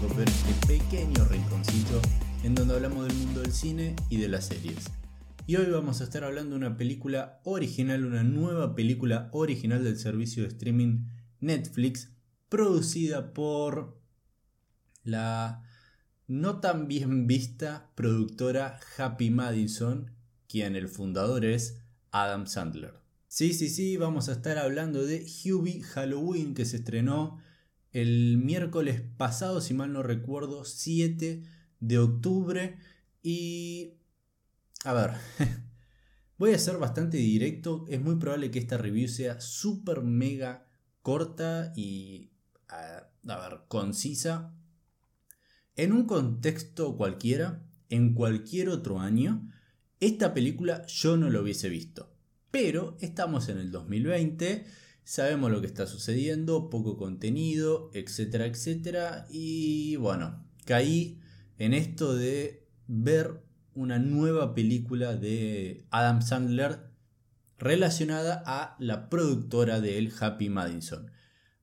episodio de este pequeño rinconcito en donde hablamos del mundo del cine y de las series. Y hoy vamos a estar hablando de una película original, una nueva película original del servicio de streaming Netflix, producida por la no tan bien vista productora Happy Madison, quien el fundador es Adam Sandler. Sí, sí, sí, vamos a estar hablando de Hubie Halloween que se estrenó el miércoles pasado, si mal no recuerdo, 7 de octubre. Y... A ver, voy a ser bastante directo. Es muy probable que esta review sea súper mega corta y... A, ver, concisa. En un contexto cualquiera, en cualquier otro año, esta película yo no lo hubiese visto. Pero estamos en el 2020, sabemos lo que está sucediendo, poco contenido, etcétera, etcétera. Y bueno, caí en esto de ver una nueva película de Adam Sandler relacionada a la productora de El Happy Madison.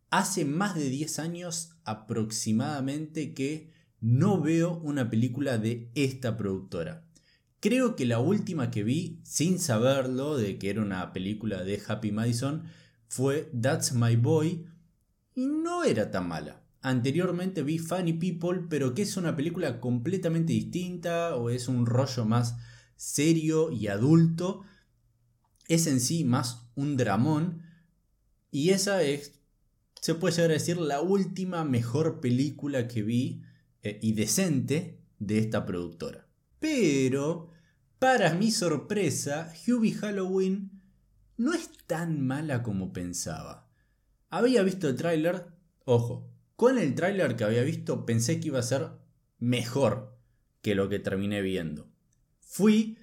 Hace más de 10 años aproximadamente que no veo una película de esta productora. Creo que la última que vi, sin saberlo, de que era una película de Happy Madison, fue That's My Boy y no era tan mala. Anteriormente vi Funny People, pero que es una película completamente distinta o es un rollo más serio y adulto. Es en sí más un dramón y esa es, se puede llegar a decir, la última mejor película que vi eh, y decente de esta productora. Pero, para mi sorpresa, Hubie Halloween no es tan mala como pensaba. Había visto el tráiler, ojo, con el tráiler que había visto pensé que iba a ser mejor que lo que terminé viendo. Fui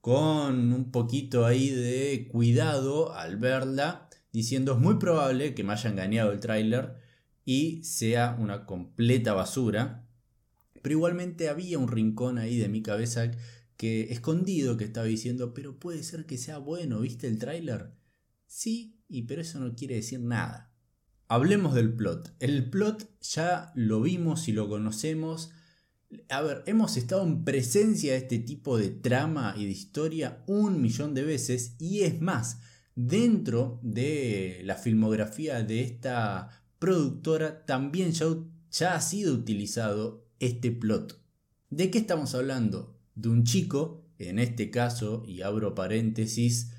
con un poquito ahí de cuidado al verla, diciendo es muy probable que me haya engañado el tráiler y sea una completa basura. Pero igualmente había un rincón ahí de mi cabeza que escondido que estaba diciendo, pero puede ser que sea bueno, ¿viste el tráiler? Sí, y pero eso no quiere decir nada. Hablemos del plot. El plot ya lo vimos y lo conocemos. A ver, hemos estado en presencia de este tipo de trama y de historia un millón de veces y es más, dentro de la filmografía de esta productora también ya, ya ha sido utilizado este plot. ¿De qué estamos hablando? De un chico, en este caso, y abro paréntesis,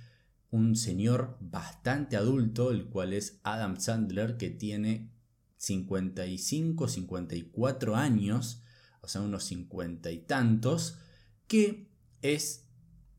un señor bastante adulto, el cual es Adam Sandler, que tiene 55, 54 años, o sea, unos 50 y tantos, que es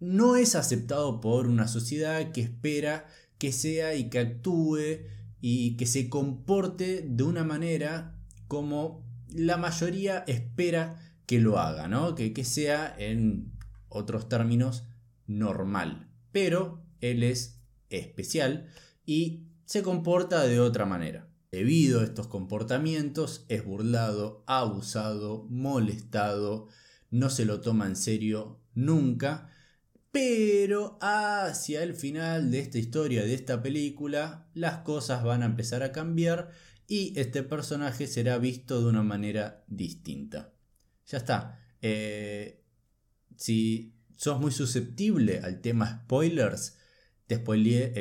no es aceptado por una sociedad que espera que sea y que actúe y que se comporte de una manera como la mayoría espera que lo haga, ¿no? Que, que sea en otros términos normal. Pero él es especial y se comporta de otra manera. Debido a estos comportamientos es burlado, abusado, molestado, no se lo toma en serio nunca, pero hacia el final de esta historia, de esta película, las cosas van a empezar a cambiar y este personaje será visto de una manera distinta. Ya está. Eh, si sos muy susceptible al tema spoilers, te spoileé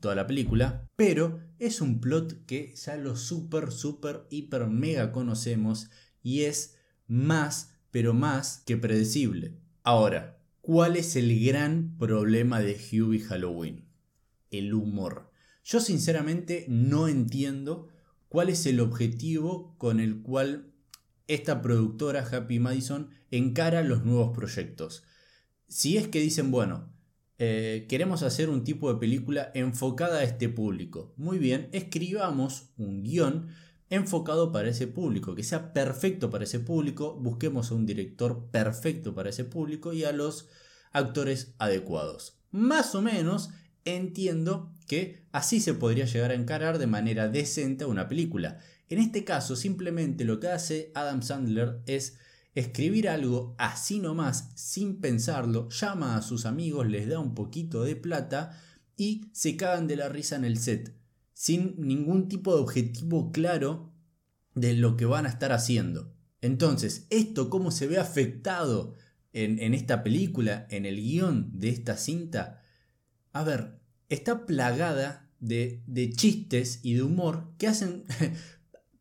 toda la película, pero es un plot que ya lo super, super, hiper, mega conocemos y es más, pero más que predecible. Ahora, ¿cuál es el gran problema de Hubie Halloween? El humor. Yo sinceramente no entiendo cuál es el objetivo con el cual esta productora Happy Madison encara los nuevos proyectos. Si es que dicen, bueno, eh, queremos hacer un tipo de película enfocada a este público. Muy bien, escribamos un guion enfocado para ese público, que sea perfecto para ese público, busquemos a un director perfecto para ese público y a los actores adecuados. Más o menos entiendo que así se podría llegar a encarar de manera decente una película. En este caso, simplemente lo que hace Adam Sandler es escribir algo así nomás, sin pensarlo, llama a sus amigos, les da un poquito de plata y se cagan de la risa en el set, sin ningún tipo de objetivo claro de lo que van a estar haciendo. Entonces, ¿esto cómo se ve afectado en, esta película, en el guion de esta cinta? A ver, está plagada de, de chistes y de humor que hacen...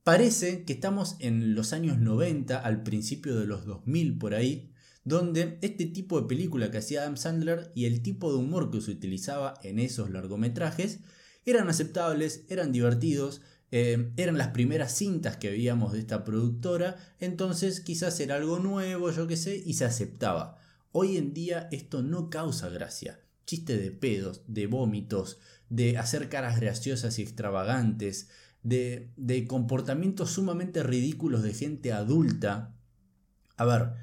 Parece que estamos en los años 90, al principio de los 2000 por ahí, donde este tipo de película que hacía Adam Sandler y el tipo de humor que se utilizaba en esos largometrajes eran aceptables, eran divertidos, eh, eran las primeras cintas que veíamos de esta productora, entonces quizás era algo nuevo, yo qué sé, y se aceptaba. Hoy en día esto no causa gracia. Chiste de pedos, de vómitos, de hacer caras graciosas y extravagantes, de, de comportamientos sumamente ridículos de gente adulta. A ver,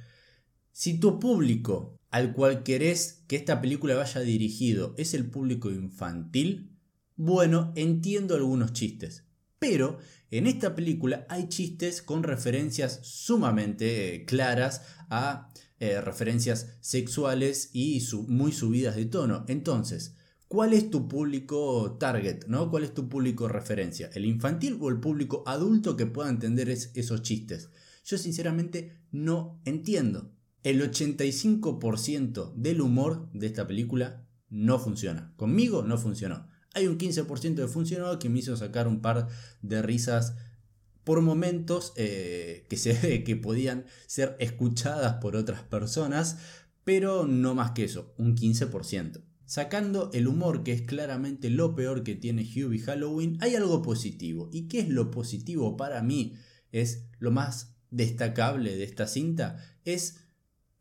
si tu público al cual querés que esta película vaya dirigido es el público infantil, bueno, entiendo algunos chistes. Pero en esta película hay chistes con referencias sumamente eh, claras a eh, referencias sexuales y muy subidas de tono. Entonces, ¿cuál es tu público target? ¿Cuál es tu público referencia? ¿El infantil o el público adulto que pueda entender esos chistes? Yo sinceramente no entiendo. El 85% del humor de esta película no funciona. Conmigo no funcionó. Hay un 15% de funcionado que me hizo sacar un par de risas por momentos eh, que que podían ser escuchadas por otras personas, pero no más que eso, un 15%. Sacando el humor, que es claramente lo peor que tiene Hubie Halloween, hay algo positivo. ¿Y qué es lo positivo para mí? Es lo más destacable de esta cinta, es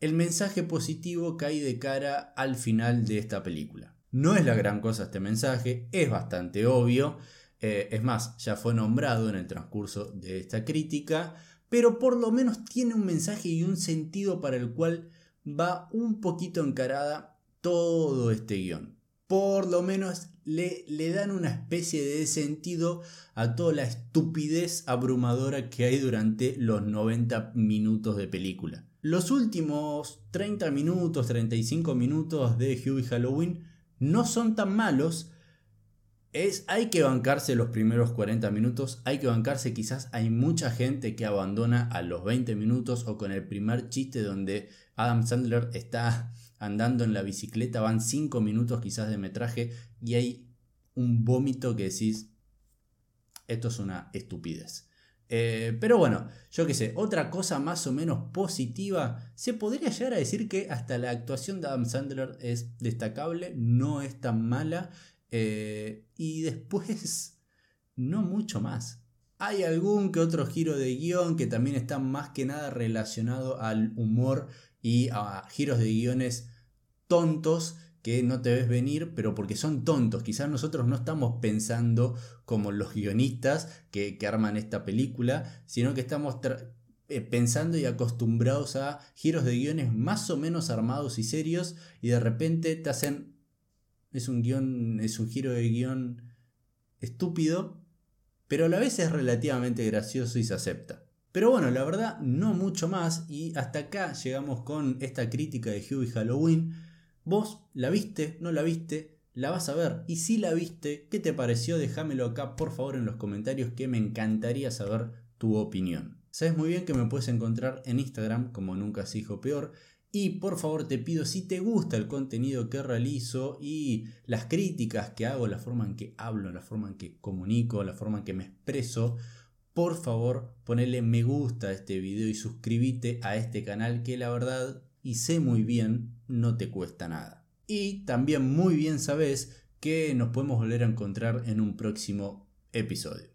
el mensaje positivo que hay de cara al final de esta película. No es la gran cosa este mensaje, es bastante obvio, eh, es más, ya fue nombrado en el transcurso de esta crítica, pero por lo menos tiene un mensaje y un sentido para el cual va un poquito encarada todo este guion. Por lo menos le, le dan una especie de sentido a toda la estupidez abrumadora que hay durante los 90 minutos de película. Los últimos 30 minutos, 35 minutos de Huey Halloween no son tan malos. Es, hay que bancarse los primeros 40 minutos, hay que bancarse quizás hay mucha gente que abandona a los 20 minutos o con el primer chiste donde Adam Sandler está andando en la bicicleta, van 5 minutos quizás de metraje y hay un vómito que decís, esto es una estupidez. Eh, pero bueno, yo qué sé, otra cosa más o menos positiva, se podría llegar a decir que hasta la actuación de Adam Sandler es destacable, no es tan mala, eh, y después no mucho más. Hay algún que otro giro de guion que también está más que nada relacionado al humor y a giros de guiones tontos que no te ves venir, pero porque son tontos. Quizás nosotros no estamos pensando como los guionistas que, arman esta película, sino que estamos eh, pensando y acostumbrados a giros de guiones más o menos armados y serios y de repente te hacen... Es un guion, es un giro de guion estúpido, pero a la vez es relativamente gracioso y se acepta. Pero bueno, la verdad, no mucho más y hasta acá llegamos con esta crítica de Hughie Halloween. Vos la viste, no la viste, la vas a ver. Y si la viste, ¿qué te pareció? Déjamelo acá por favor en los comentarios que me encantaría saber tu opinión. Sabes muy bien que me puedes encontrar en Instagram como nunca se dijo peor. Y por favor te pido si te gusta el contenido que realizo y las críticas que hago, la forma en que hablo, la forma en que comunico, la forma en que me expreso, por favor ponele me gusta a este video y suscríbete a este canal que la verdad y sé muy bien no te cuesta nada. Y también muy bien sabes que nos podemos volver a encontrar en un próximo episodio.